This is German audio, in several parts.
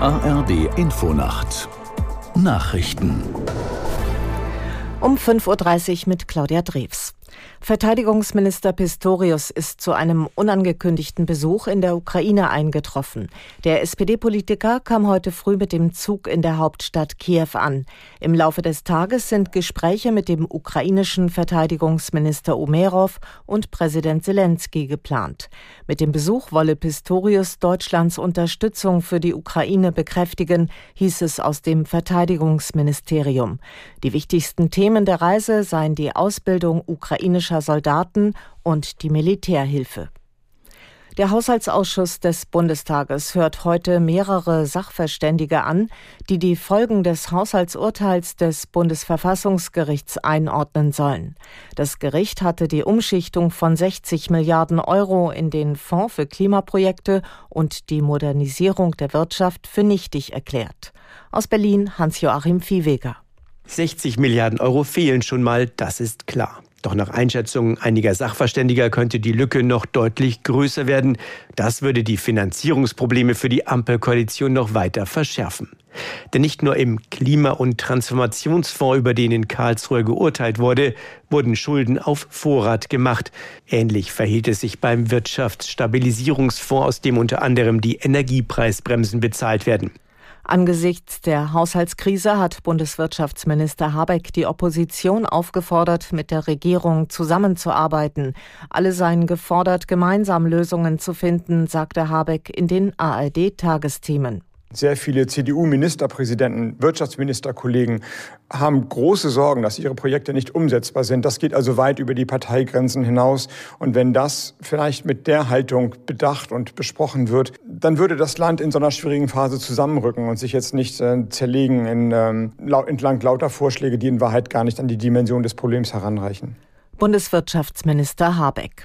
ARD Infonacht Nachrichten um 5.30 Uhr mit Claudia Drews. Verteidigungsminister Pistorius ist zu einem unangekündigten Besuch in der Ukraine eingetroffen. Der SPD-Politiker kam heute früh mit dem Zug in der Hauptstadt Kiew an. Im Laufe des Tages sind Gespräche mit dem ukrainischen Verteidigungsminister Umerov und Präsident Zelensky geplant. Mit dem Besuch wolle Pistorius Deutschlands Unterstützung für die Ukraine bekräftigen, hieß es aus dem Verteidigungsministerium. Die wichtigsten Themen der Reise seien die Ausbildung ukrainischer ukrainischer Soldaten und die Militärhilfe. Der Haushaltsausschuss des Bundestages hört heute mehrere Sachverständige an, die die Folgen des Haushaltsurteils des Bundesverfassungsgerichts einordnen sollen. Das Gericht hatte die Umschichtung von 60 Milliarden Euro in den Fonds für Klimaprojekte und die Modernisierung der Wirtschaft für nichtig erklärt. Aus Berlin Hans-Joachim Viehweger. 60 Milliarden Euro fehlen schon mal, das ist klar. Doch nach Einschätzungen einiger Sachverständiger könnte die Lücke noch deutlich größer werden. Das würde die Finanzierungsprobleme für die Ampelkoalition noch weiter verschärfen. Denn nicht nur im Klima- und Transformationsfonds, über den in Karlsruhe geurteilt wurde, wurden Schulden auf Vorrat gemacht. Ähnlich verhielt es sich beim Wirtschaftsstabilisierungsfonds, aus dem unter anderem die Energiepreisbremsen bezahlt werden. Angesichts der Haushaltskrise hat Bundeswirtschaftsminister Habeck die Opposition aufgefordert, mit der Regierung zusammenzuarbeiten. Alle seien gefordert, gemeinsam Lösungen zu finden, sagte Habeck in den ARD-Tagesthemen. Sehr viele CDU-Ministerpräsidenten, Wirtschaftsministerkollegen haben große Sorgen, dass ihre Projekte nicht umsetzbar sind. Das geht also weit über die Parteigrenzen hinaus. Und wenn das vielleicht mit der Haltung bedacht und besprochen wird, dann würde das Land in so einer schwierigen Phase zusammenrücken und sich jetzt nicht äh, zerlegen in, ähm, entlang lauter Vorschläge, die in Wahrheit gar nicht an die Dimension des Problems heranreichen. Bundeswirtschaftsminister Habeck.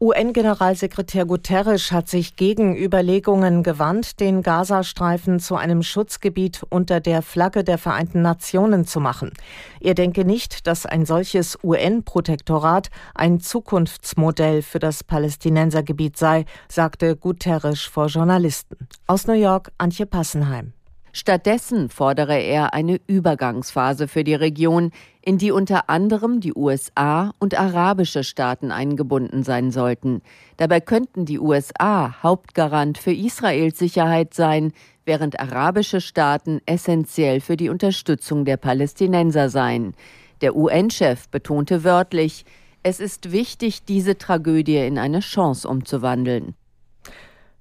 UN-Generalsekretär Guterres hat sich gegen Überlegungen gewandt, den Gazastreifen zu einem Schutzgebiet unter der Flagge der Vereinten Nationen zu machen. Er denke nicht, dass ein solches UN-Protektorat ein Zukunftsmodell für das Palästinensergebiet sei, sagte Guterres vor Journalisten. Aus New York Antje Passenheim. Stattdessen fordere er eine Übergangsphase für die Region, in die unter anderem die USA und arabische Staaten eingebunden sein sollten. Dabei könnten die USA Hauptgarant für Israels Sicherheit sein, während arabische Staaten essentiell für die Unterstützung der Palästinenser seien. Der UN-Chef betonte wörtlich, es ist wichtig, diese Tragödie in eine Chance umzuwandeln.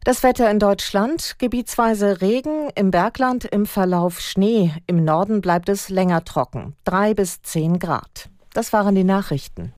Das Wetter in Deutschland, gebietsweise Regen, im Bergland im Verlauf Schnee, im Norden bleibt es länger trocken, drei bis zehn Grad. Das waren die Nachrichten.